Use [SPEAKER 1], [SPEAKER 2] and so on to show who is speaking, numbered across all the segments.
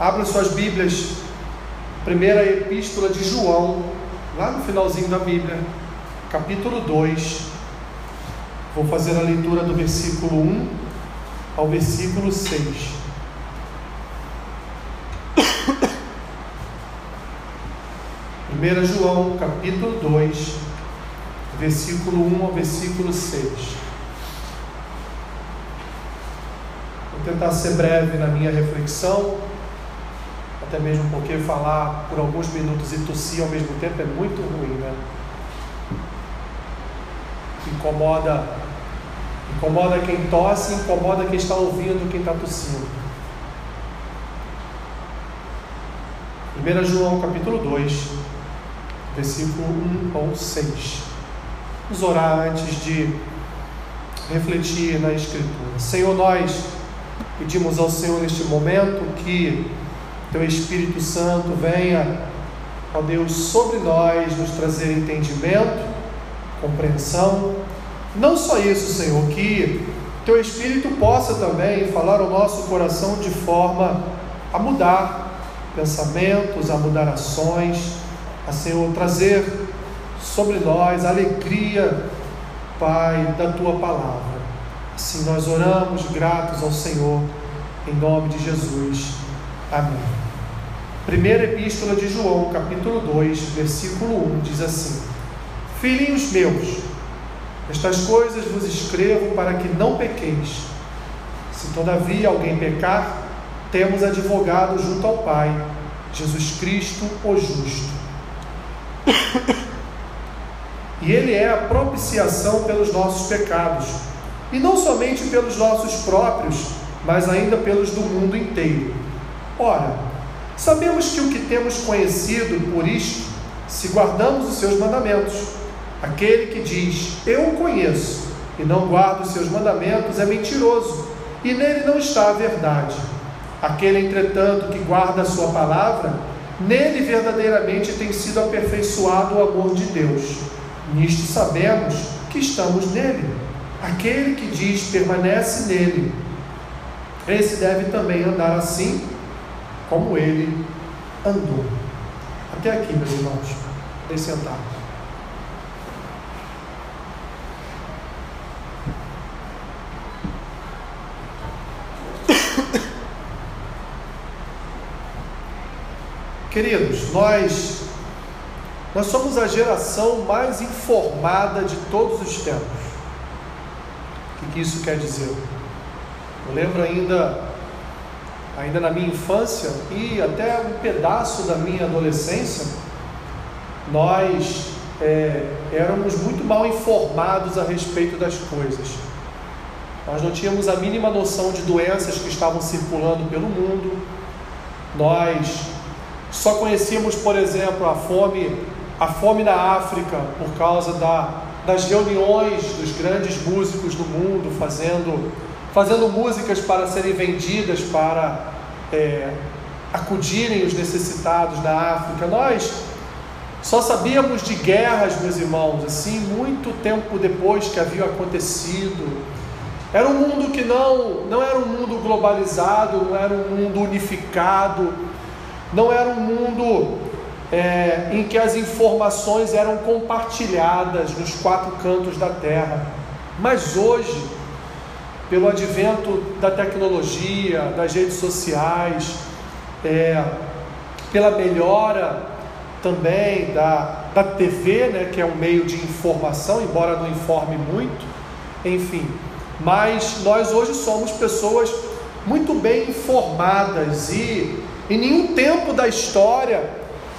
[SPEAKER 1] Abra suas Bíblias, primeira epístola de João, lá no finalzinho da Bíblia, capítulo 2. Vou fazer a leitura do versículo 1 ao versículo 6. Primeira João, capítulo 2, versículo 1 ao versículo 6. Vou tentar ser breve na minha reflexão, até mesmo porque falar por alguns minutos e tossir ao mesmo tempo é muito ruim, né? Incomoda, incomoda quem tosse, incomoda quem está ouvindo, quem está tossindo. 1 João capítulo 2, versículo 1 ao 6. Vamos orar antes de refletir na Escritura. Senhor, nós Pedimos ao Senhor neste momento que Teu Espírito Santo venha, ó Deus, sobre nós, nos trazer entendimento, compreensão. Não só isso, Senhor, que Teu Espírito possa também falar ao nosso coração de forma a mudar pensamentos, a mudar ações, a Senhor trazer sobre nós alegria, Pai, da Tua palavra. Assim nós oramos gratos ao Senhor, em nome de Jesus. Amém. Primeira Epístola de João, capítulo 2, versículo 1, diz assim: Filhinhos meus, estas coisas vos escrevo para que não pequeis. Se todavia alguém pecar, temos advogado junto ao Pai, Jesus Cristo, o justo. E ele é a propiciação pelos nossos pecados e não somente pelos nossos próprios, mas ainda pelos do mundo inteiro. Ora, sabemos que o que temos conhecido por isto, se guardamos os seus mandamentos, aquele que diz, Eu o conheço, e não guarda os seus mandamentos, é mentiroso, e nele não está a verdade. Aquele, entretanto, que guarda a sua palavra, nele verdadeiramente tem sido aperfeiçoado o amor de Deus. Nisto sabemos que estamos nele. Aquele que diz permanece nele, esse deve também andar assim como ele andou. Até aqui, meus irmãos. Podem sentar. Queridos, nós nós somos a geração mais informada de todos os tempos. O que isso quer dizer? Eu lembro ainda, ainda na minha infância e até um pedaço da minha adolescência, nós é, éramos muito mal informados a respeito das coisas. Nós não tínhamos a mínima noção de doenças que estavam circulando pelo mundo. Nós só conhecíamos, por exemplo, a fome, a fome na África por causa da das reuniões dos grandes músicos do mundo, fazendo, fazendo músicas para serem vendidas para é, acudirem os necessitados da África. Nós só sabíamos de guerras, meus irmãos, assim, muito tempo depois que haviam acontecido. Era um mundo que não, não era um mundo globalizado, não era um mundo unificado, não era um mundo é, em que as informações eram compartilhadas nos quatro cantos da terra. Mas hoje, pelo advento da tecnologia, das redes sociais, é, pela melhora também da, da TV, né, que é um meio de informação, embora não informe muito, enfim. Mas nós hoje somos pessoas muito bem informadas e em nenhum tempo da história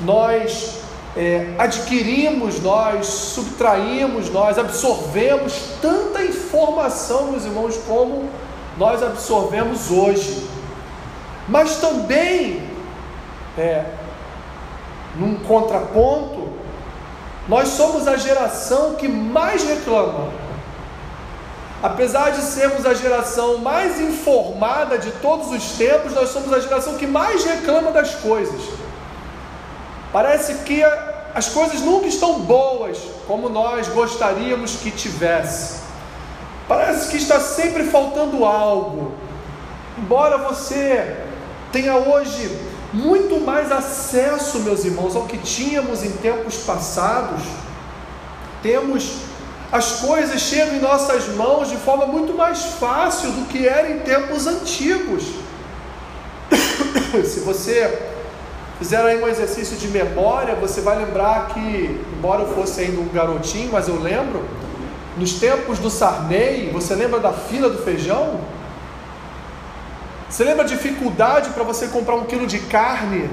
[SPEAKER 1] nós é, adquirimos, nós subtraímos, nós absorvemos tanta informação, meus irmãos, como nós absorvemos hoje. Mas também, é, num contraponto, nós somos a geração que mais reclama. Apesar de sermos a geração mais informada de todos os tempos, nós somos a geração que mais reclama das coisas. Parece que as coisas nunca estão boas como nós gostaríamos que tivesse. Parece que está sempre faltando algo. Embora você tenha hoje muito mais acesso, meus irmãos, ao que tínhamos em tempos passados. Temos as coisas chegam em nossas mãos de forma muito mais fácil do que era em tempos antigos. Se você fizer aí um exercício de memória, você vai lembrar que, embora eu fosse ainda um garotinho, mas eu lembro, nos tempos do Sarney, você lembra da fila do feijão? Você lembra a dificuldade para você comprar um quilo de carne?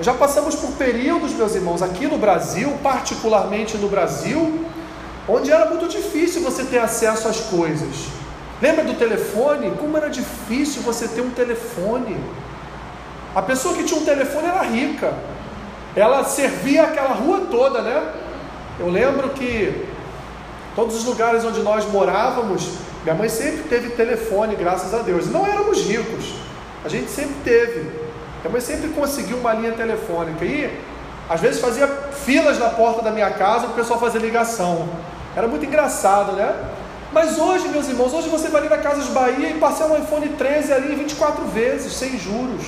[SPEAKER 1] Já passamos por períodos, meus irmãos, aqui no Brasil, particularmente no Brasil, onde era muito difícil você ter acesso às coisas. Lembra do telefone? Como era difícil você ter um telefone. A pessoa que tinha um telefone era rica. Ela servia aquela rua toda, né? Eu lembro que todos os lugares onde nós morávamos, minha mãe sempre teve telefone, graças a Deus. Não éramos ricos, a gente sempre teve. Minha mãe sempre conseguiu uma linha telefônica. E às vezes fazia filas na porta da minha casa para o pessoal fazer ligação. Era muito engraçado, né? Mas hoje, meus irmãos, hoje você vai ali na Casas Bahia e passar um iPhone 13 ali 24 vezes, sem juros.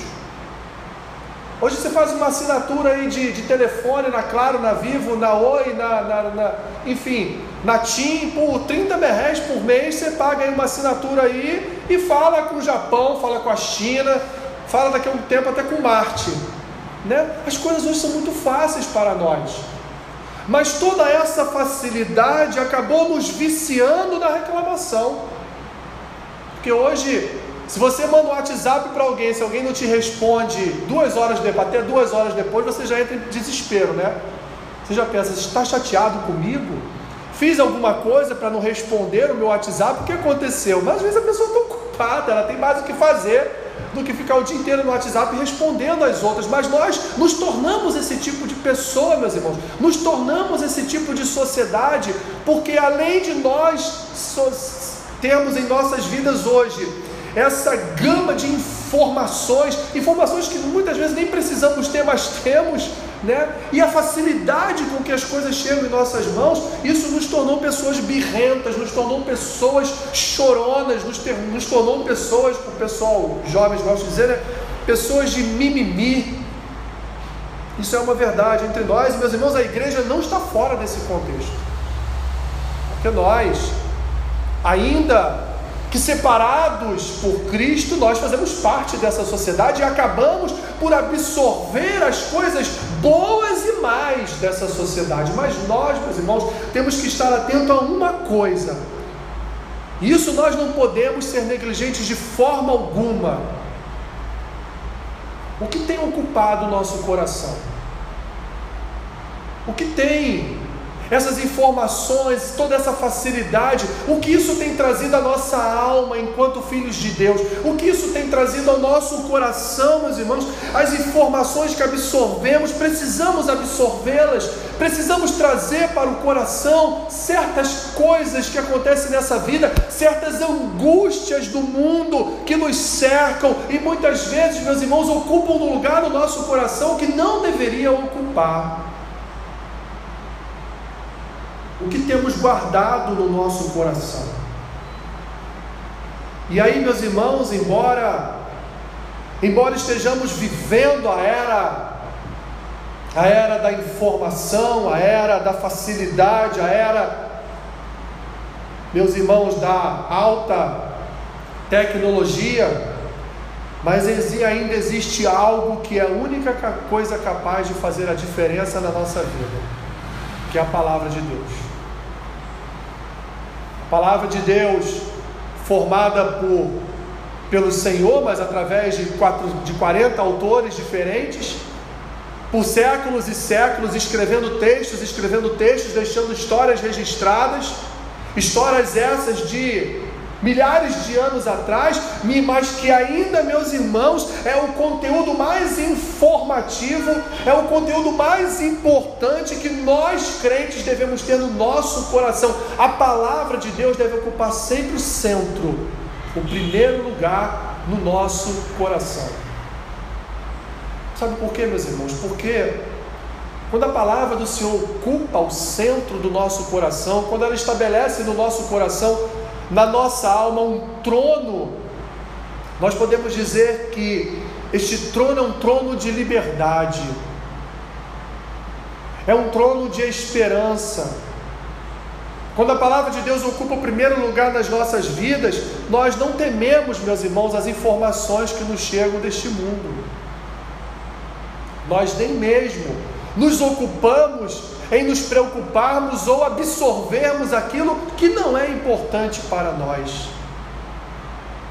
[SPEAKER 1] Hoje você faz uma assinatura aí de, de telefone na Claro, na Vivo, na Oi, na, na, na, enfim, na TIM, por 30 reais por mês você paga aí uma assinatura aí e fala com o Japão, fala com a China, fala daqui a um tempo até com Marte. Né? As coisas hoje são muito fáceis para nós. Mas toda essa facilidade acabou nos viciando na reclamação. Porque hoje se você manda um WhatsApp para alguém, se alguém não te responde duas horas depois, até duas horas depois, você já entra em desespero, né? Você já pensa, está chateado comigo? Fiz alguma coisa para não responder o meu WhatsApp? O que aconteceu? Mas às vezes a pessoa está ocupada, ela tem mais o que fazer do que ficar o dia inteiro no WhatsApp respondendo às outras. Mas nós nos tornamos esse tipo de pessoa, meus irmãos. Nos tornamos esse tipo de sociedade, porque além de nós so termos em nossas vidas hoje essa gama de informações, informações que muitas vezes nem precisamos ter, mas temos, né? E a facilidade com que as coisas chegam em nossas mãos, isso nos tornou pessoas birrentas, nos tornou pessoas choronas, nos, ter, nos tornou pessoas, o pessoal jovens gosta de dizer, né? pessoas de mimimi. Isso é uma verdade entre nós, meus irmãos, a igreja não está fora desse contexto. Porque nós ainda que separados por Cristo, nós fazemos parte dessa sociedade e acabamos por absorver as coisas boas e mais dessa sociedade. Mas nós, meus irmãos, temos que estar atento a uma coisa. Isso nós não podemos ser negligentes de forma alguma. O que tem ocupado o nosso coração? O que tem essas informações, toda essa facilidade, o que isso tem trazido à nossa alma enquanto filhos de Deus, o que isso tem trazido ao nosso coração, meus irmãos, as informações que absorvemos, precisamos absorvê-las, precisamos trazer para o coração certas coisas que acontecem nessa vida, certas angústias do mundo que nos cercam e muitas vezes, meus irmãos, ocupam um lugar no nosso coração que não deveriam ocupar o que temos guardado no nosso coração. E aí, meus irmãos, embora embora estejamos vivendo a era a era da informação, a era da facilidade, a era meus irmãos da alta tecnologia, mas ainda existe algo que é a única coisa capaz de fazer a diferença na nossa vida, que é a palavra de Deus. Palavra de Deus formada por pelo Senhor, mas através de, quatro, de 40 autores diferentes, por séculos e séculos, escrevendo textos, escrevendo textos, deixando histórias registradas, histórias essas de milhares de anos atrás, mas que ainda, meus irmãos, é o conteúdo mais informativo, é o conteúdo mais importante que nós crentes devemos ter no nosso coração. A palavra de Deus deve ocupar sempre o centro, o primeiro lugar no nosso coração. Sabe por quê, meus irmãos? Porque quando a palavra do Senhor ocupa o centro do nosso coração, quando ela estabelece no nosso coração na nossa alma um trono. Nós podemos dizer que este trono é um trono de liberdade, é um trono de esperança. Quando a palavra de Deus ocupa o primeiro lugar nas nossas vidas, nós não tememos, meus irmãos, as informações que nos chegam deste mundo. Nós nem mesmo nos ocupamos em nos preocuparmos ou absorvermos aquilo que não é importante para nós.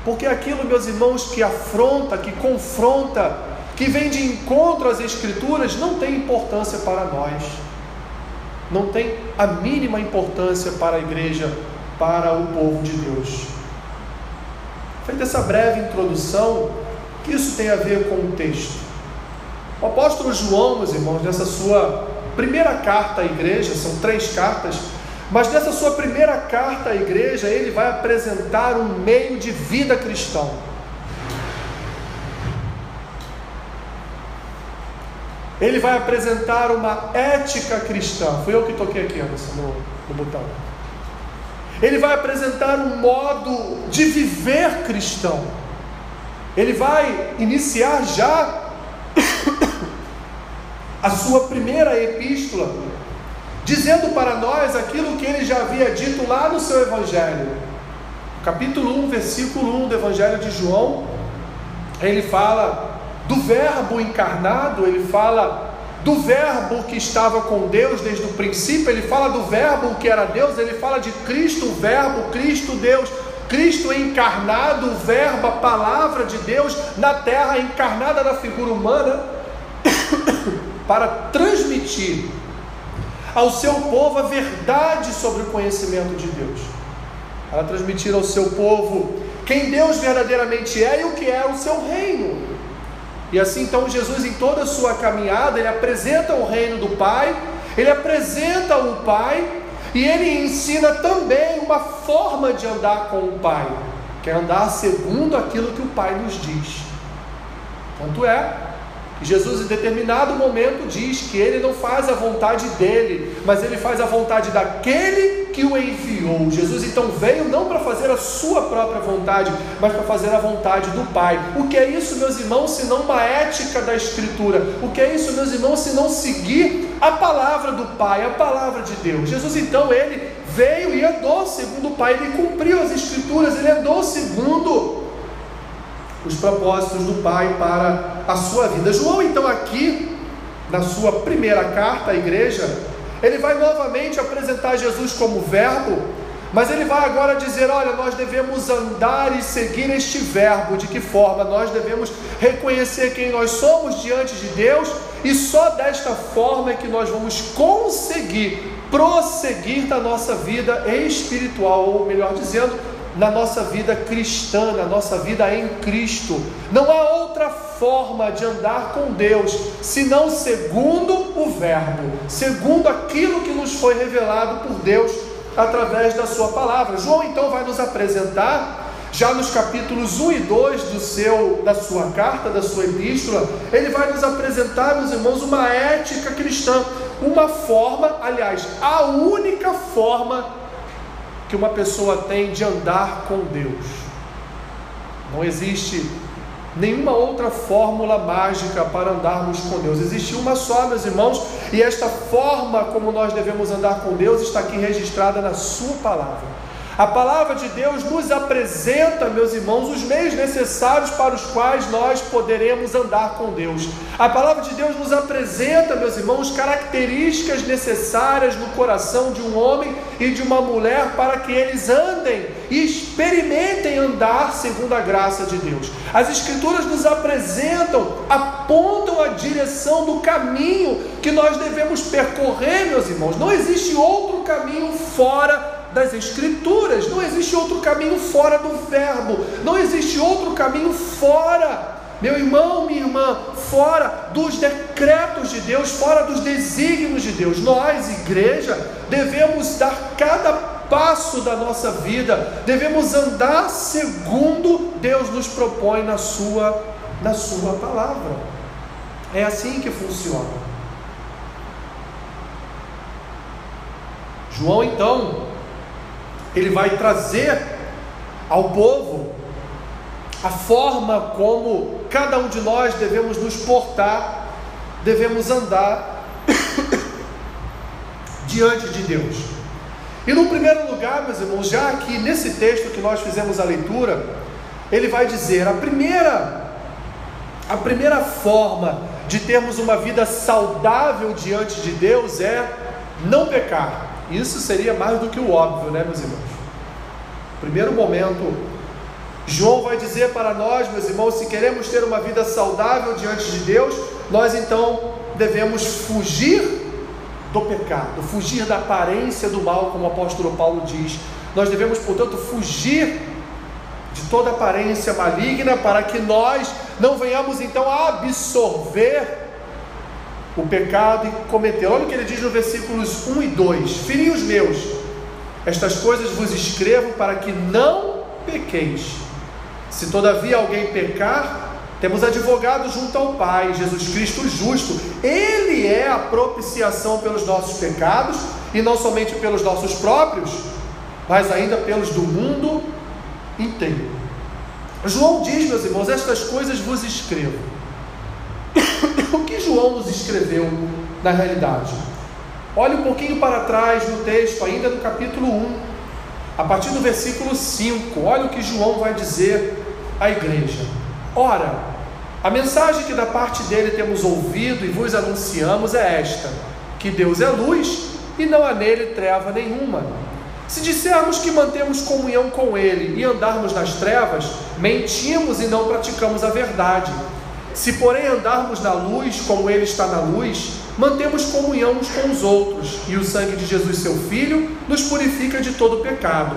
[SPEAKER 1] Porque aquilo, meus irmãos, que afronta, que confronta, que vem de encontro às Escrituras, não tem importância para nós. Não tem a mínima importância para a igreja, para o povo de Deus. Feita essa breve introdução, que isso tem a ver com o texto. O apóstolo João, meus irmãos, nessa sua primeira carta à igreja, são três cartas, mas nessa sua primeira carta à igreja, ele vai apresentar um meio de vida cristão. Ele vai apresentar uma ética cristã. Fui eu que toquei aqui, Anderson, no, no botão. Ele vai apresentar um modo de viver cristão. Ele vai iniciar já a sua primeira epístola dizendo para nós aquilo que ele já havia dito lá no seu Evangelho. Capítulo 1, versículo 1 do Evangelho de João, ele fala do Verbo encarnado, ele fala do Verbo que estava com Deus desde o princípio, ele fala do Verbo que era Deus, ele fala de Cristo, o Verbo, Cristo, Deus. Cristo encarnado, o Verbo, a palavra de Deus na terra, encarnada na figura humana, para transmitir ao seu povo a verdade sobre o conhecimento de Deus, para transmitir ao seu povo quem Deus verdadeiramente é e o que é o seu reino. E assim então Jesus em toda a sua caminhada, ele apresenta o reino do Pai, ele apresenta o Pai e ele ensina também uma forma de andar com o Pai, que é andar segundo aquilo que o Pai nos diz. Tanto é Jesus, em determinado momento, diz que ele não faz a vontade dele, mas ele faz a vontade daquele que o enviou. Jesus então veio não para fazer a sua própria vontade, mas para fazer a vontade do Pai. O que é isso, meus irmãos, se não uma ética da Escritura? O que é isso, meus irmãos, se não seguir a palavra do Pai, a palavra de Deus? Jesus então, ele veio e andou segundo o Pai, ele cumpriu as Escrituras, ele andou segundo os propósitos do Pai para a sua vida. João, então, aqui, na sua primeira carta à igreja, ele vai novamente apresentar Jesus como Verbo, mas ele vai agora dizer: olha, nós devemos andar e seguir este Verbo. De que forma? Nós devemos reconhecer quem nós somos diante de Deus, e só desta forma é que nós vamos conseguir prosseguir na nossa vida espiritual, ou melhor dizendo, na nossa vida cristã, na nossa vida em Cristo. Não há outra forma de andar com Deus senão segundo o Verbo, segundo aquilo que nos foi revelado por Deus através da Sua palavra. João então vai nos apresentar. Já nos capítulos 1 e 2 do seu, da sua carta, da sua epístola, ele vai nos apresentar, meus irmãos, uma ética cristã, uma forma, aliás, a única forma que uma pessoa tem de andar com Deus. Não existe nenhuma outra fórmula mágica para andarmos com Deus. Existe uma só, meus irmãos, e esta forma como nós devemos andar com Deus está aqui registrada na Sua palavra. A palavra de Deus nos apresenta, meus irmãos, os meios necessários para os quais nós poderemos andar com Deus. A palavra de Deus nos apresenta, meus irmãos, características necessárias no coração de um homem e de uma mulher para que eles andem e experimentem andar segundo a graça de Deus. As Escrituras nos apresentam, apontam a direção do caminho que nós devemos percorrer, meus irmãos. Não existe outro caminho fora das Escrituras. Não existe outro caminho fora do Verbo. Não existe outro caminho fora, meu irmão, minha irmã, fora dos decretos de Deus, fora dos desígnios de Deus. Nós, igreja, devemos dar cada passo da nossa vida, devemos andar segundo Deus nos propõe na sua na sua palavra. É assim que funciona. João então ele vai trazer ao povo a forma como cada um de nós devemos nos portar, devemos andar diante de Deus. E no primeiro lugar, meus irmãos, já aqui nesse texto que nós fizemos a leitura, ele vai dizer: a primeira a primeira forma de termos uma vida saudável diante de Deus é não pecar. Isso seria mais do que o óbvio, né, meus irmãos? Primeiro momento, João vai dizer para nós, meus irmãos, se queremos ter uma vida saudável diante de Deus, nós então devemos fugir do pecado, fugir da aparência do mal, como o apóstolo Paulo diz. Nós devemos, portanto, fugir de toda aparência maligna para que nós não venhamos então a absorver o pecado e cometer. Olha o que ele diz no versículos 1 e 2: Filhinhos meus, estas coisas vos escrevo para que não pequeis. Se todavia alguém pecar, temos advogado junto ao Pai, Jesus Cristo justo. Ele é a propiciação pelos nossos pecados, e não somente pelos nossos próprios, mas ainda pelos do mundo inteiro. João diz, meus irmãos, estas coisas vos escrevo. O que João nos escreveu na realidade? Olhe um pouquinho para trás no texto, ainda no capítulo 1, a partir do versículo 5. Olha o que João vai dizer à igreja. Ora, a mensagem que da parte dele temos ouvido e vos anunciamos é esta: que Deus é luz e não há nele treva nenhuma. Se dissermos que mantemos comunhão com Ele e andarmos nas trevas, mentimos e não praticamos a verdade. Se, porém, andarmos na luz, como Ele está na luz, mantemos comunhão uns com os outros, e o sangue de Jesus, seu Filho, nos purifica de todo pecado.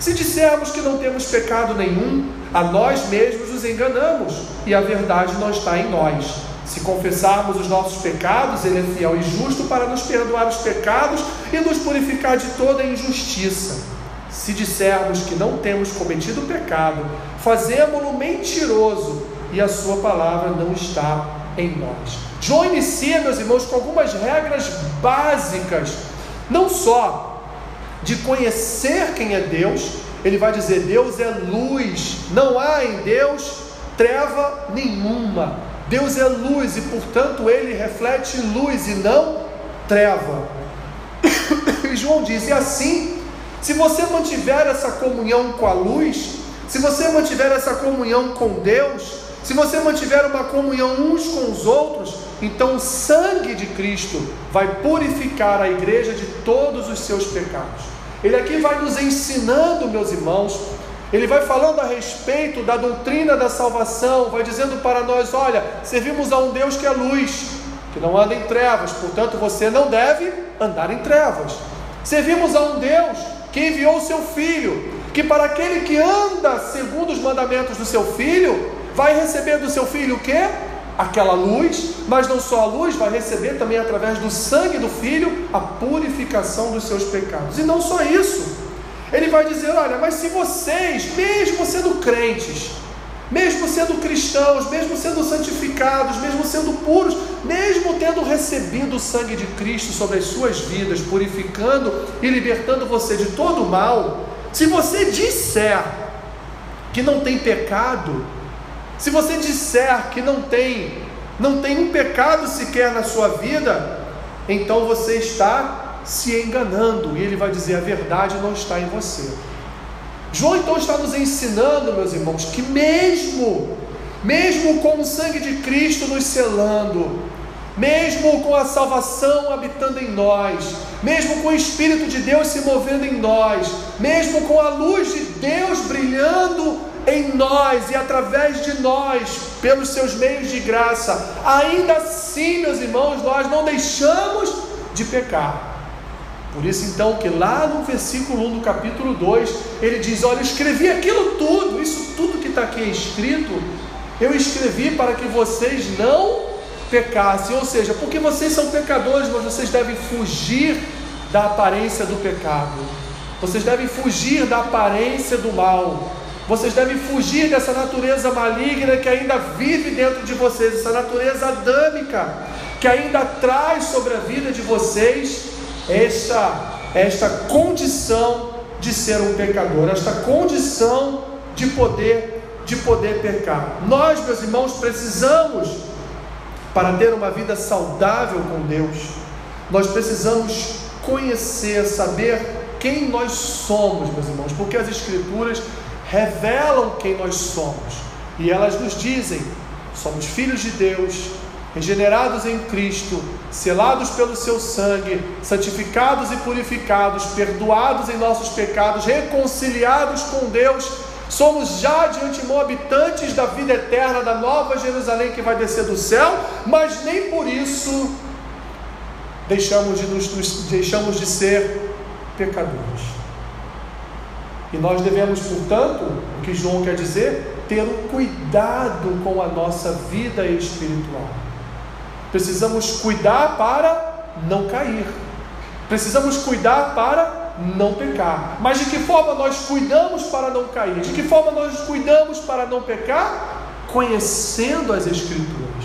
[SPEAKER 1] Se dissermos que não temos pecado nenhum, a nós mesmos nos enganamos, e a verdade não está em nós. Se confessarmos os nossos pecados, Ele é fiel e justo para nos perdoar os pecados e nos purificar de toda injustiça. Se dissermos que não temos cometido pecado, fazemos-lo mentiroso e a Sua palavra não está em nós. João inicia, meus irmãos, com algumas regras básicas, não só de conhecer quem é Deus, ele vai dizer: Deus é luz, não há em Deus treva nenhuma. Deus é luz e, portanto, ele reflete luz e não treva. E João diz: e assim, se você mantiver essa comunhão com a luz, se você mantiver essa comunhão com Deus, se você mantiver uma comunhão uns com os outros, então o sangue de Cristo vai purificar a igreja de todos os seus pecados. Ele aqui vai nos ensinando, meus irmãos, ele vai falando a respeito da doutrina da salvação, vai dizendo para nós: olha, servimos a um Deus que é luz, que não anda em trevas, portanto você não deve andar em trevas. Servimos a um Deus que enviou o seu Filho, que para aquele que anda segundo os mandamentos do seu Filho, vai receber do seu Filho o que? Aquela luz, mas não só a luz, vai receber também através do sangue do Filho a purificação dos seus pecados. E não só isso, ele vai dizer: olha, mas se vocês, mesmo sendo crentes, mesmo sendo cristãos, mesmo sendo santificados, mesmo sendo puros, mesmo tendo recebido o sangue de Cristo sobre as suas vidas, purificando e libertando você de todo o mal, se você disser que não tem pecado, se você disser que não tem, não tem um pecado sequer na sua vida, então você está se enganando, e ele vai dizer: a verdade não está em você. João então está nos ensinando, meus irmãos, que mesmo, mesmo com o sangue de Cristo nos selando, mesmo com a salvação habitando em nós, mesmo com o Espírito de Deus se movendo em nós, mesmo com a luz de Deus brilhando em nós e através de nós, pelos seus meios de graça, ainda assim, meus irmãos, nós não deixamos de pecar. Por isso, então, que lá no versículo 1 do capítulo 2, ele diz: Olha, eu escrevi aquilo tudo, isso tudo que está aqui escrito, eu escrevi para que vocês não pecassem. Ou seja, porque vocês são pecadores, mas vocês devem fugir da aparência do pecado, vocês devem fugir da aparência do mal, vocês devem fugir dessa natureza maligna que ainda vive dentro de vocês, essa natureza adâmica que ainda traz sobre a vida de vocês esta, esta condição de ser um pecador, esta condição de poder de poder pecar. Nós, meus irmãos, precisamos, para ter uma vida saudável com Deus, nós precisamos conhecer, saber quem nós somos, meus irmãos, porque as Escrituras revelam quem nós somos e elas nos dizem: somos filhos de Deus, regenerados em Cristo, selados pelo seu sangue, santificados e purificados, perdoados em nossos pecados, reconciliados com Deus, somos já de antemão habitantes da vida eterna, da nova Jerusalém que vai descer do céu, mas nem por isso deixamos de, nos, deixamos de ser pecadores. E nós devemos, portanto, o que João quer dizer, ter um cuidado com a nossa vida espiritual. Precisamos cuidar para não cair. Precisamos cuidar para não pecar. Mas de que forma nós cuidamos para não cair? De que forma nós cuidamos para não pecar? Conhecendo as Escrituras,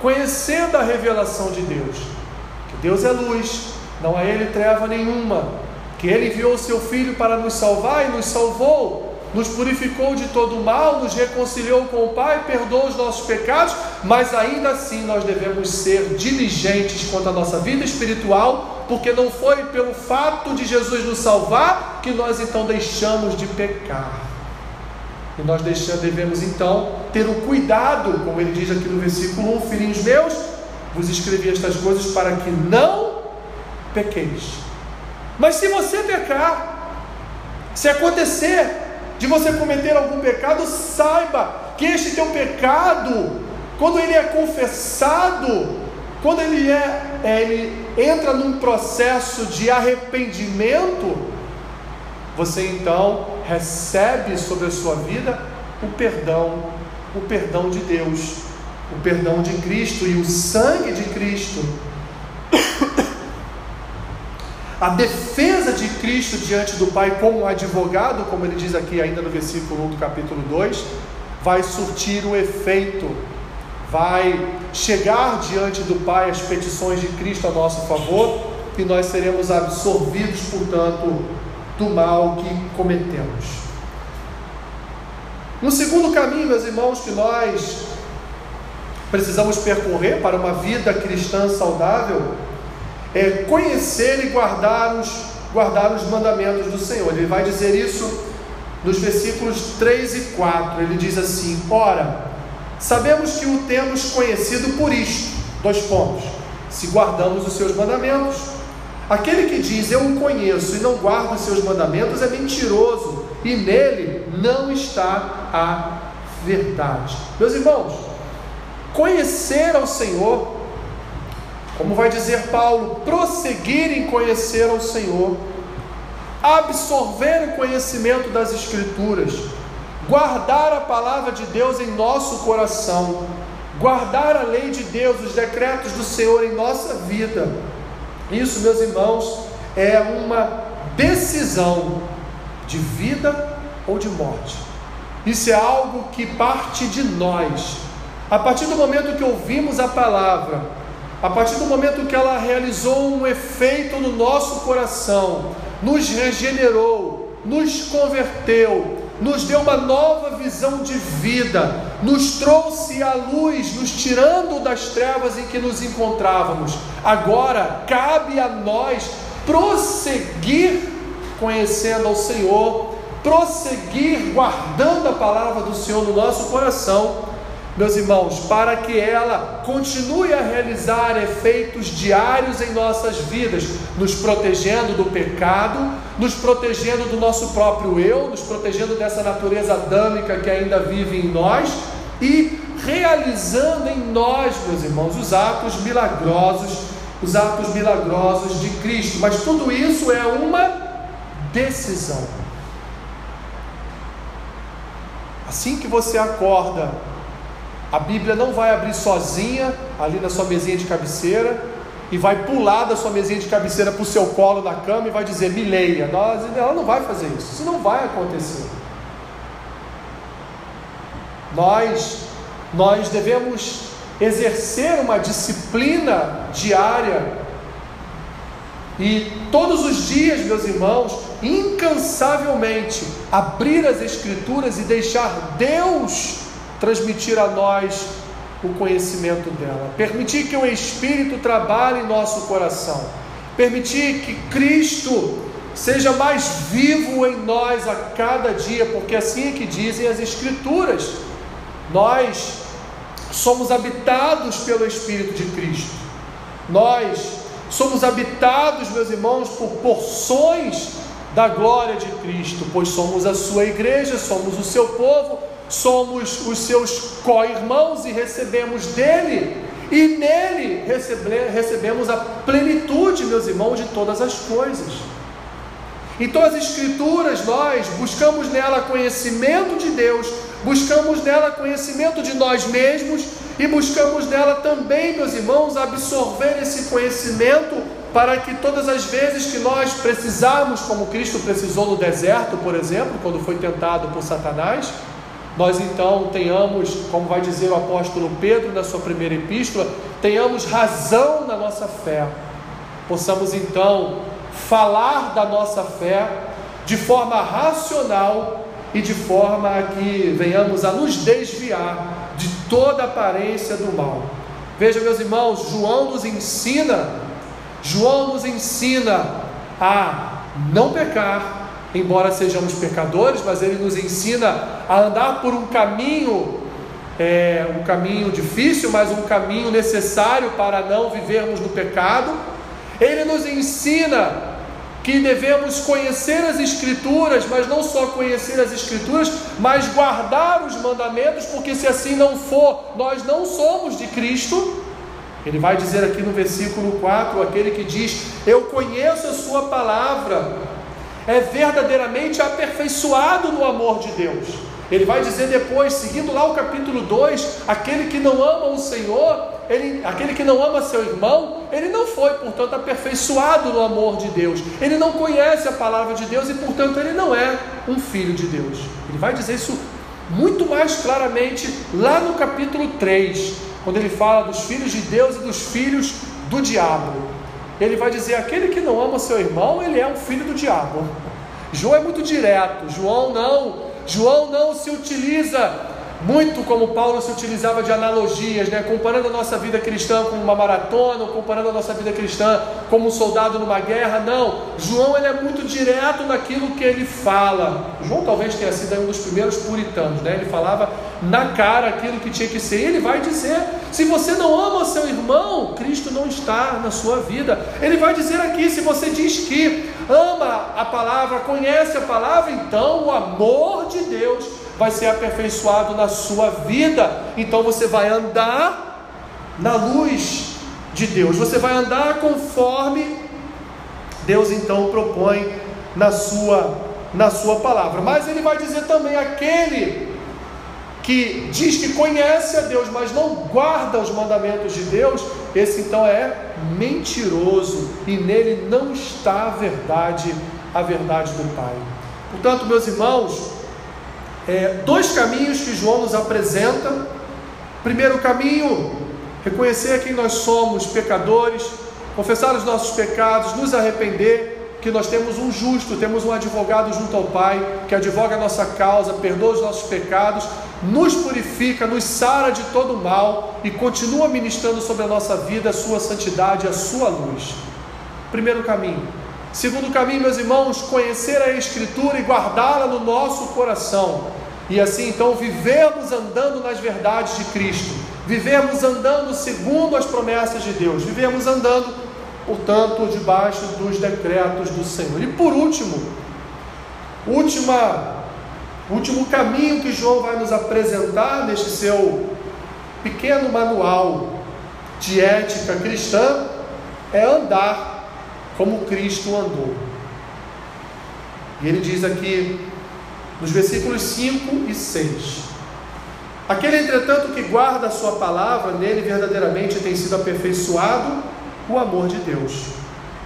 [SPEAKER 1] conhecendo a revelação de Deus. Que Deus é luz, não há Ele treva nenhuma. Que Ele enviou o Seu Filho para nos salvar e nos salvou nos purificou de todo o mal, nos reconciliou com o Pai, perdoou os nossos pecados, mas ainda assim nós devemos ser diligentes quanto à nossa vida espiritual, porque não foi pelo fato de Jesus nos salvar que nós então deixamos de pecar. E nós deixamos, devemos então ter o cuidado, como ele diz aqui no versículo 1, filhinhos meus, vos escrevi estas coisas para que não pequeis. Mas se você pecar, se acontecer de você cometer algum pecado, saiba que este teu pecado, quando ele é confessado, quando ele, é, é, ele entra num processo de arrependimento, você então recebe sobre a sua vida o perdão, o perdão de Deus, o perdão de Cristo e o sangue de Cristo a defesa de Cristo diante do Pai como advogado, como ele diz aqui ainda no versículo 1 do capítulo 2, vai surtir o efeito, vai chegar diante do Pai as petições de Cristo a nosso favor e nós seremos absorvidos, portanto, do mal que cometemos. No segundo caminho, meus irmãos, que nós precisamos percorrer para uma vida cristã saudável, é conhecer e guardar os, guardar os mandamentos do Senhor. Ele vai dizer isso nos versículos 3 e 4. Ele diz assim: Ora, sabemos que o temos conhecido por isto, dois pontos, se guardamos os seus mandamentos. Aquele que diz eu o conheço e não guarda os seus mandamentos é mentiroso, e nele não está a verdade. Meus irmãos, conhecer ao Senhor como vai dizer Paulo, prosseguir em conhecer ao Senhor, absorver o conhecimento das Escrituras, guardar a palavra de Deus em nosso coração, guardar a lei de Deus, os decretos do Senhor em nossa vida. Isso, meus irmãos, é uma decisão de vida ou de morte. Isso é algo que parte de nós. A partir do momento que ouvimos a palavra, a partir do momento que ela realizou um efeito no nosso coração, nos regenerou, nos converteu, nos deu uma nova visão de vida, nos trouxe à luz, nos tirando das trevas em que nos encontrávamos. Agora cabe a nós prosseguir conhecendo ao Senhor, prosseguir guardando a palavra do Senhor no nosso coração meus irmãos, para que ela continue a realizar efeitos diários em nossas vidas, nos protegendo do pecado, nos protegendo do nosso próprio eu, nos protegendo dessa natureza adâmica que ainda vive em nós e realizando em nós, meus irmãos, os atos milagrosos, os atos milagrosos de Cristo. Mas tudo isso é uma decisão. Assim que você acorda a Bíblia não vai abrir sozinha ali na sua mesinha de cabeceira e vai pular da sua mesinha de cabeceira para o seu colo na cama e vai dizer, me leia. Ela não vai fazer isso, isso não vai acontecer. Nós, nós devemos exercer uma disciplina diária e todos os dias, meus irmãos, incansavelmente abrir as Escrituras e deixar Deus transmitir a nós o conhecimento dela. Permitir que o Espírito trabalhe em nosso coração. Permitir que Cristo seja mais vivo em nós a cada dia, porque assim é que dizem as Escrituras. Nós somos habitados pelo Espírito de Cristo. Nós somos habitados, meus irmãos, por porções da glória de Cristo, pois somos a sua igreja, somos o seu povo, somos os seus co-irmãos e recebemos dele, e nele recebe, recebemos a plenitude, meus irmãos, de todas as coisas. Então, as Escrituras, nós buscamos nela conhecimento de Deus, buscamos nela conhecimento de nós mesmos e buscamos nela também, meus irmãos, absorver esse conhecimento para que todas as vezes que nós precisarmos, como Cristo precisou no deserto, por exemplo, quando foi tentado por Satanás, nós então tenhamos, como vai dizer o apóstolo Pedro na sua primeira epístola, tenhamos razão na nossa fé, possamos então falar da nossa fé de forma racional e de forma a que venhamos a nos desviar de toda aparência do mal. Veja, meus irmãos, João nos ensina, João nos ensina a não pecar, embora sejamos pecadores, mas ele nos ensina a andar por um caminho, é, um caminho difícil, mas um caminho necessário para não vivermos no pecado. Ele nos ensina que devemos conhecer as Escrituras, mas não só conhecer as Escrituras, mas guardar os mandamentos, porque se assim não for, nós não somos de Cristo. Ele vai dizer aqui no versículo 4: aquele que diz, Eu conheço a Sua palavra, é verdadeiramente aperfeiçoado no amor de Deus. Ele vai dizer depois, seguindo lá o capítulo 2, aquele que não ama o Senhor, ele, aquele que não ama seu irmão, ele não foi, portanto, aperfeiçoado no amor de Deus. Ele não conhece a palavra de Deus e, portanto, ele não é um filho de Deus. Ele vai dizer isso muito mais claramente lá no capítulo 3, quando ele fala dos filhos de Deus e dos filhos do diabo. Ele vai dizer: aquele que não ama seu irmão, ele é um filho do diabo. João é muito direto. João não, João não se utiliza muito como Paulo se utilizava de analogias, né? comparando a nossa vida cristã com uma maratona, ou comparando a nossa vida cristã como um soldado numa guerra. Não, João ele é muito direto naquilo que ele fala. João talvez tenha sido um dos primeiros puritanos, né? ele falava na cara aquilo que tinha que ser. Ele vai dizer: se você não ama seu irmão, Cristo não está na sua vida. Ele vai dizer aqui: se você diz que ama a palavra, conhece a palavra, então o amor de Deus vai ser aperfeiçoado na sua vida. Então você vai andar na luz de Deus, você vai andar conforme Deus então propõe na sua na sua palavra. Mas ele vai dizer também aquele que diz que conhece a Deus, mas não guarda os mandamentos de Deus, esse então é mentiroso e nele não está a verdade, a verdade do Pai. Portanto, meus irmãos, é, dois caminhos que João nos apresenta. Primeiro caminho, reconhecer quem nós somos, pecadores, confessar os nossos pecados, nos arrepender, que nós temos um justo, temos um advogado junto ao Pai, que advoga a nossa causa, perdoa os nossos pecados, nos purifica, nos sara de todo mal e continua ministrando sobre a nossa vida a sua santidade, a sua luz. Primeiro caminho. Segundo caminho, meus irmãos, conhecer a Escritura e guardá-la no nosso coração. E assim então vivermos andando nas verdades de Cristo, vivermos andando segundo as promessas de Deus, vivermos andando, portanto, debaixo dos decretos do Senhor. E por último, última, último caminho que João vai nos apresentar neste seu pequeno manual de ética cristã é andar como Cristo andou. E ele diz aqui, nos versículos 5 e 6: Aquele, entretanto, que guarda a Sua palavra, nele verdadeiramente tem sido aperfeiçoado o amor de Deus.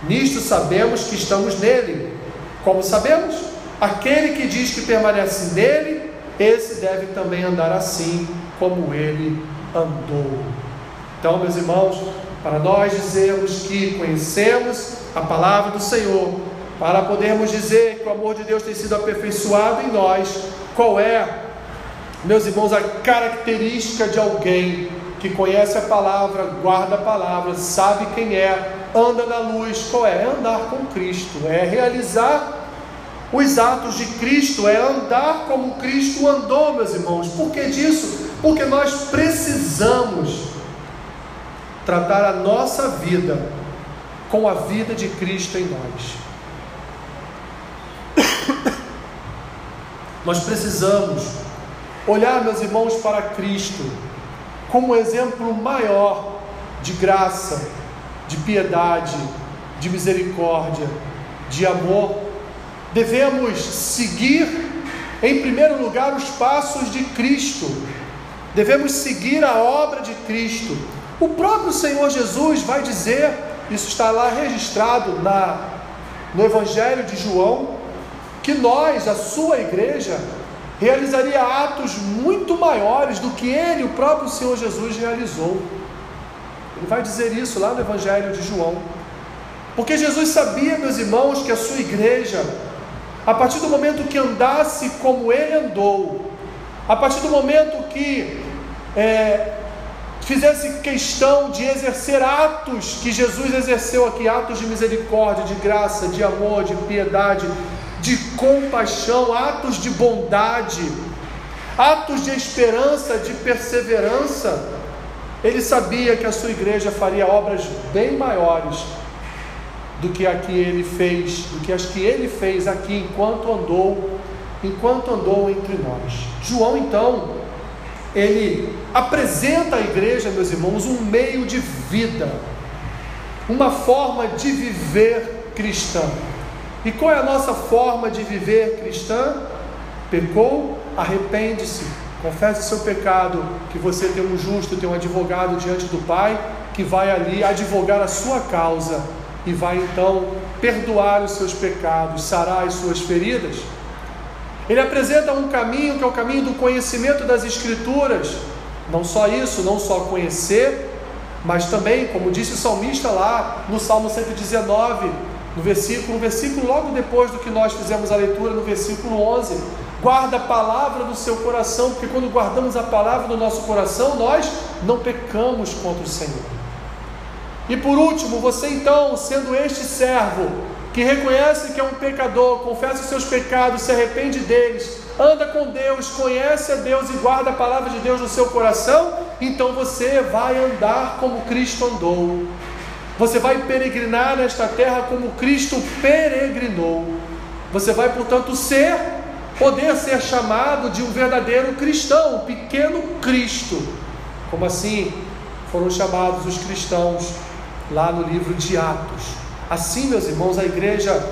[SPEAKER 1] Nisto sabemos que estamos nele. Como sabemos? Aquele que diz que permanece nele, esse deve também andar assim como ele andou. Então, meus irmãos, para nós dizermos que conhecemos a palavra do Senhor, para podermos dizer que o amor de Deus tem sido aperfeiçoado em nós, qual é, meus irmãos, a característica de alguém que conhece a palavra, guarda a palavra, sabe quem é, anda na luz, qual é? É andar com Cristo, é realizar os atos de Cristo, é andar como Cristo andou, meus irmãos. Por que disso? Porque nós precisamos tratar a nossa vida com a vida de Cristo em nós. Nós precisamos olhar, meus irmãos, para Cristo como exemplo maior de graça, de piedade, de misericórdia, de amor. Devemos seguir, em primeiro lugar, os passos de Cristo. Devemos seguir a obra de Cristo. O próprio Senhor Jesus vai dizer, isso está lá registrado na, no Evangelho de João, que nós, a sua igreja, realizaria atos muito maiores do que ele, o próprio Senhor Jesus, realizou. Ele vai dizer isso lá no Evangelho de João. Porque Jesus sabia, meus irmãos, que a sua igreja, a partir do momento que andasse como ele andou, a partir do momento que é, fizesse questão de exercer atos que Jesus exerceu aqui, atos de misericórdia, de graça, de amor, de piedade, de compaixão, atos de bondade, atos de esperança, de perseverança. Ele sabia que a sua igreja faria obras bem maiores do que a que ele fez, do que as que ele fez aqui enquanto andou, enquanto andou entre nós. João então, ele apresenta à igreja, meus irmãos, um meio de vida, uma forma de viver cristã. E qual é a nossa forma de viver cristã? Pecou, arrepende-se, confesse seu pecado, que você tem um justo, tem um advogado diante do Pai, que vai ali advogar a sua causa e vai então perdoar os seus pecados, sarar as suas feridas. Ele apresenta um caminho que é o caminho do conhecimento das Escrituras. Não só isso, não só conhecer, mas também, como disse o salmista lá no Salmo 119, no versículo, no versículo logo depois do que nós fizemos a leitura, no versículo 11, guarda a palavra no seu coração, porque quando guardamos a palavra no nosso coração, nós não pecamos contra o Senhor. E por último, você então, sendo este servo, que reconhece que é um pecador, confessa os seus pecados, se arrepende deles, anda com Deus, conhece a Deus e guarda a palavra de Deus no seu coração, então você vai andar como Cristo andou. Você vai peregrinar nesta terra como Cristo peregrinou. Você vai, portanto, ser, poder ser chamado de um verdadeiro cristão, um pequeno Cristo. Como assim foram chamados os cristãos lá no livro de Atos. Assim, meus irmãos, a igreja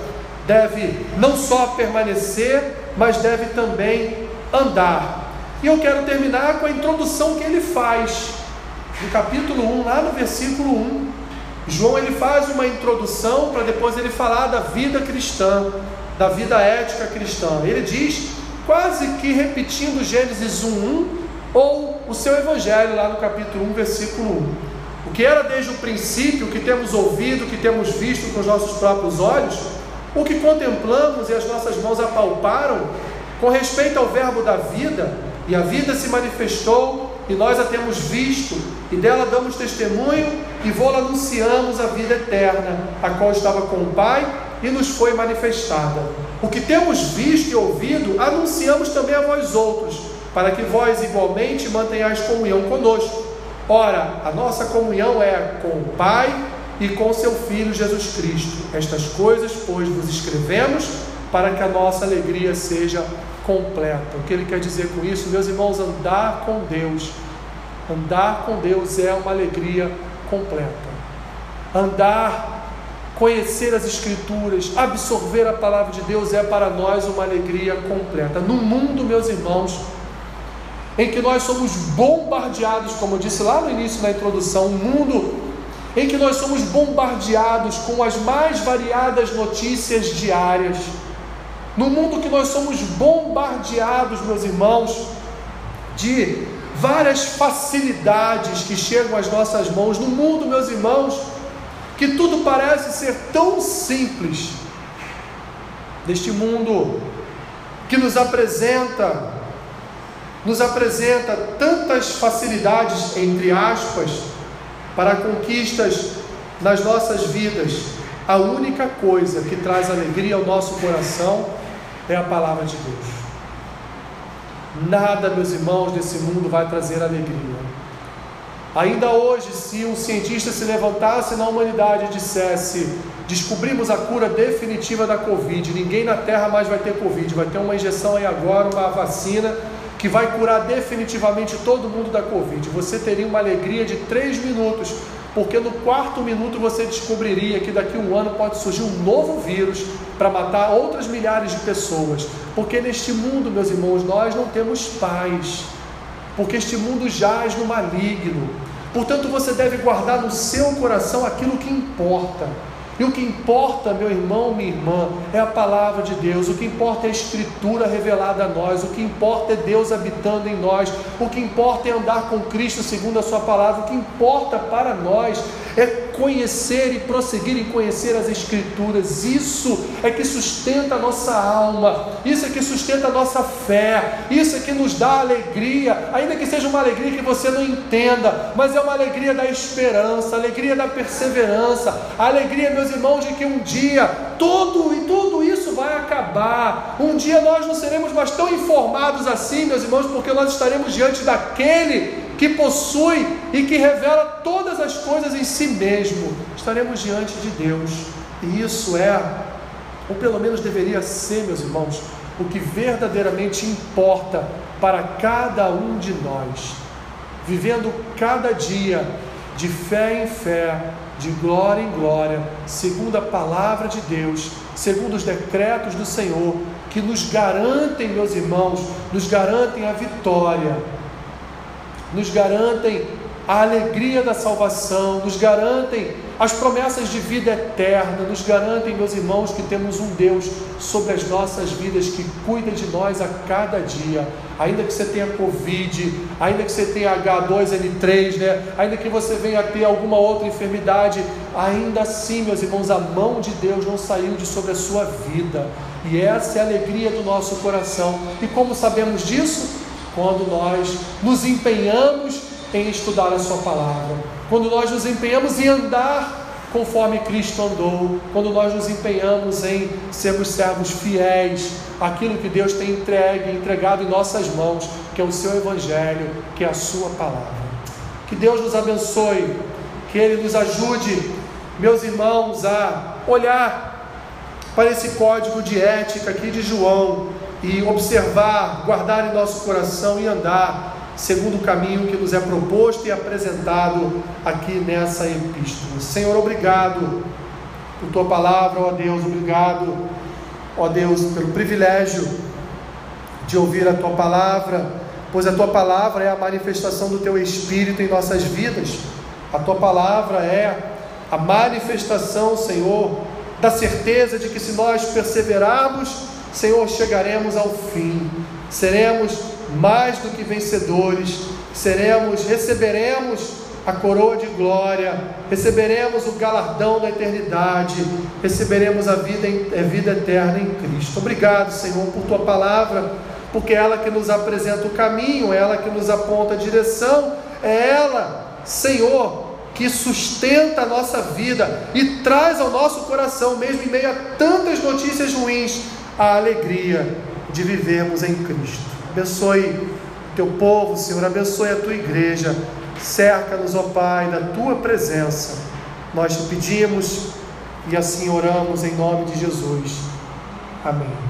[SPEAKER 1] deve não só permanecer, mas deve também andar. E eu quero terminar com a introdução que ele faz, no capítulo 1, lá no versículo 1. João ele faz uma introdução para depois ele falar da vida cristã, da vida ética cristã. Ele diz, quase que repetindo Gênesis 1:1 ou o seu evangelho lá no capítulo 1, versículo 1. O que era desde o princípio, o que temos ouvido, o que temos visto com os nossos próprios olhos, o que contemplamos e as nossas mãos apalparam com respeito ao verbo da vida, e a vida se manifestou e nós a temos visto, e dela damos testemunho, e vou anunciamos a vida eterna, a qual estava com o Pai e nos foi manifestada. O que temos visto e ouvido, anunciamos também a vós outros, para que vós igualmente mantenhais comunhão conosco. Ora, a nossa comunhão é com o Pai e com seu Filho Jesus Cristo. Estas coisas, pois, vos escrevemos para que a nossa alegria seja completa. O que ele quer dizer com isso, meus irmãos, andar com Deus. Andar com Deus é uma alegria completa. Andar, conhecer as Escrituras, absorver a palavra de Deus é para nós uma alegria completa. No mundo, meus irmãos, em que nós somos bombardeados, como eu disse lá no início na introdução, um mundo em que nós somos bombardeados com as mais variadas notícias diárias. No mundo que nós somos bombardeados, meus irmãos, de várias facilidades que chegam às nossas mãos, no mundo, meus irmãos, que tudo parece ser tão simples, deste mundo que nos apresenta nos apresenta tantas facilidades entre aspas para conquistas nas nossas vidas. A única coisa que traz alegria ao nosso coração é a palavra de Deus. Nada, meus irmãos, desse mundo vai trazer alegria. Ainda hoje, se um cientista se levantasse na humanidade e dissesse: descobrimos a cura definitiva da Covid, ninguém na Terra mais vai ter Covid, vai ter uma injeção aí agora, uma vacina que vai curar definitivamente todo mundo da Covid. Você teria uma alegria de três minutos, porque no quarto minuto você descobriria que daqui a um ano pode surgir um novo vírus para matar outras milhares de pessoas. Porque neste mundo, meus irmãos, nós não temos paz, porque este mundo jaz no maligno. Portanto, você deve guardar no seu coração aquilo que importa. E o que importa, meu irmão, minha irmã, é a palavra de Deus. O que importa é a Escritura revelada a nós. O que importa é Deus habitando em nós. O que importa é andar com Cristo segundo a Sua palavra. O que importa para nós é conhecer e prosseguir em conhecer as Escrituras. Isso é que sustenta a nossa alma. Isso é que sustenta a nossa fé. Isso é que nos dá alegria, ainda que seja uma alegria que você não entenda, mas é uma alegria da esperança, alegria da perseverança, alegria, meus irmãos, de que um dia tudo e tudo isso vai acabar. Um dia nós não seremos mais tão informados assim, meus irmãos, porque nós estaremos diante daquele que possui e que revela todas as coisas em si mesmo. Estaremos diante de Deus. E isso é, ou pelo menos deveria ser, meus irmãos, o que verdadeiramente importa para cada um de nós. Vivendo cada dia de fé em fé, de glória em glória, segundo a palavra de Deus, segundo os decretos do Senhor, que nos garantem, meus irmãos, nos garantem a vitória nos garantem a alegria da salvação, nos garantem as promessas de vida eterna, nos garantem, meus irmãos, que temos um Deus sobre as nossas vidas que cuida de nós a cada dia. Ainda que você tenha Covid, ainda que você tenha H2N3, né? ainda que você venha a ter alguma outra enfermidade, ainda assim, meus irmãos, a mão de Deus não saiu de sobre a sua vida. E essa é a alegria do nosso coração. E como sabemos disso? Quando nós nos empenhamos em estudar a Sua palavra, quando nós nos empenhamos em andar conforme Cristo andou, quando nós nos empenhamos em sermos servos fiéis àquilo que Deus tem entregue, entregado em nossas mãos, que é o seu Evangelho, que é a Sua palavra. Que Deus nos abençoe, que Ele nos ajude, meus irmãos, a olhar para esse código de ética aqui de João e observar, guardar em nosso coração e andar segundo o caminho que nos é proposto e apresentado aqui nessa epístola. Senhor, obrigado por tua palavra, ó Deus, obrigado, ó Deus, pelo privilégio de ouvir a tua palavra, pois a tua palavra é a manifestação do teu espírito em nossas vidas. A tua palavra é a manifestação, Senhor, da certeza de que se nós perseverarmos Senhor, chegaremos ao fim, seremos mais do que vencedores, seremos, receberemos a coroa de glória, receberemos o galardão da eternidade, receberemos a vida, a vida eterna em Cristo. Obrigado, Senhor, por tua palavra, porque é ela que nos apresenta o caminho, é ela que nos aponta a direção, é ela, Senhor, que sustenta a nossa vida e traz ao nosso coração, mesmo em meio a tantas notícias ruins, a alegria de vivermos em Cristo. Abençoe teu povo, Senhor, abençoe a tua igreja. Cerca-nos, ó Pai, da tua presença. Nós te pedimos e assim oramos em nome de Jesus. Amém.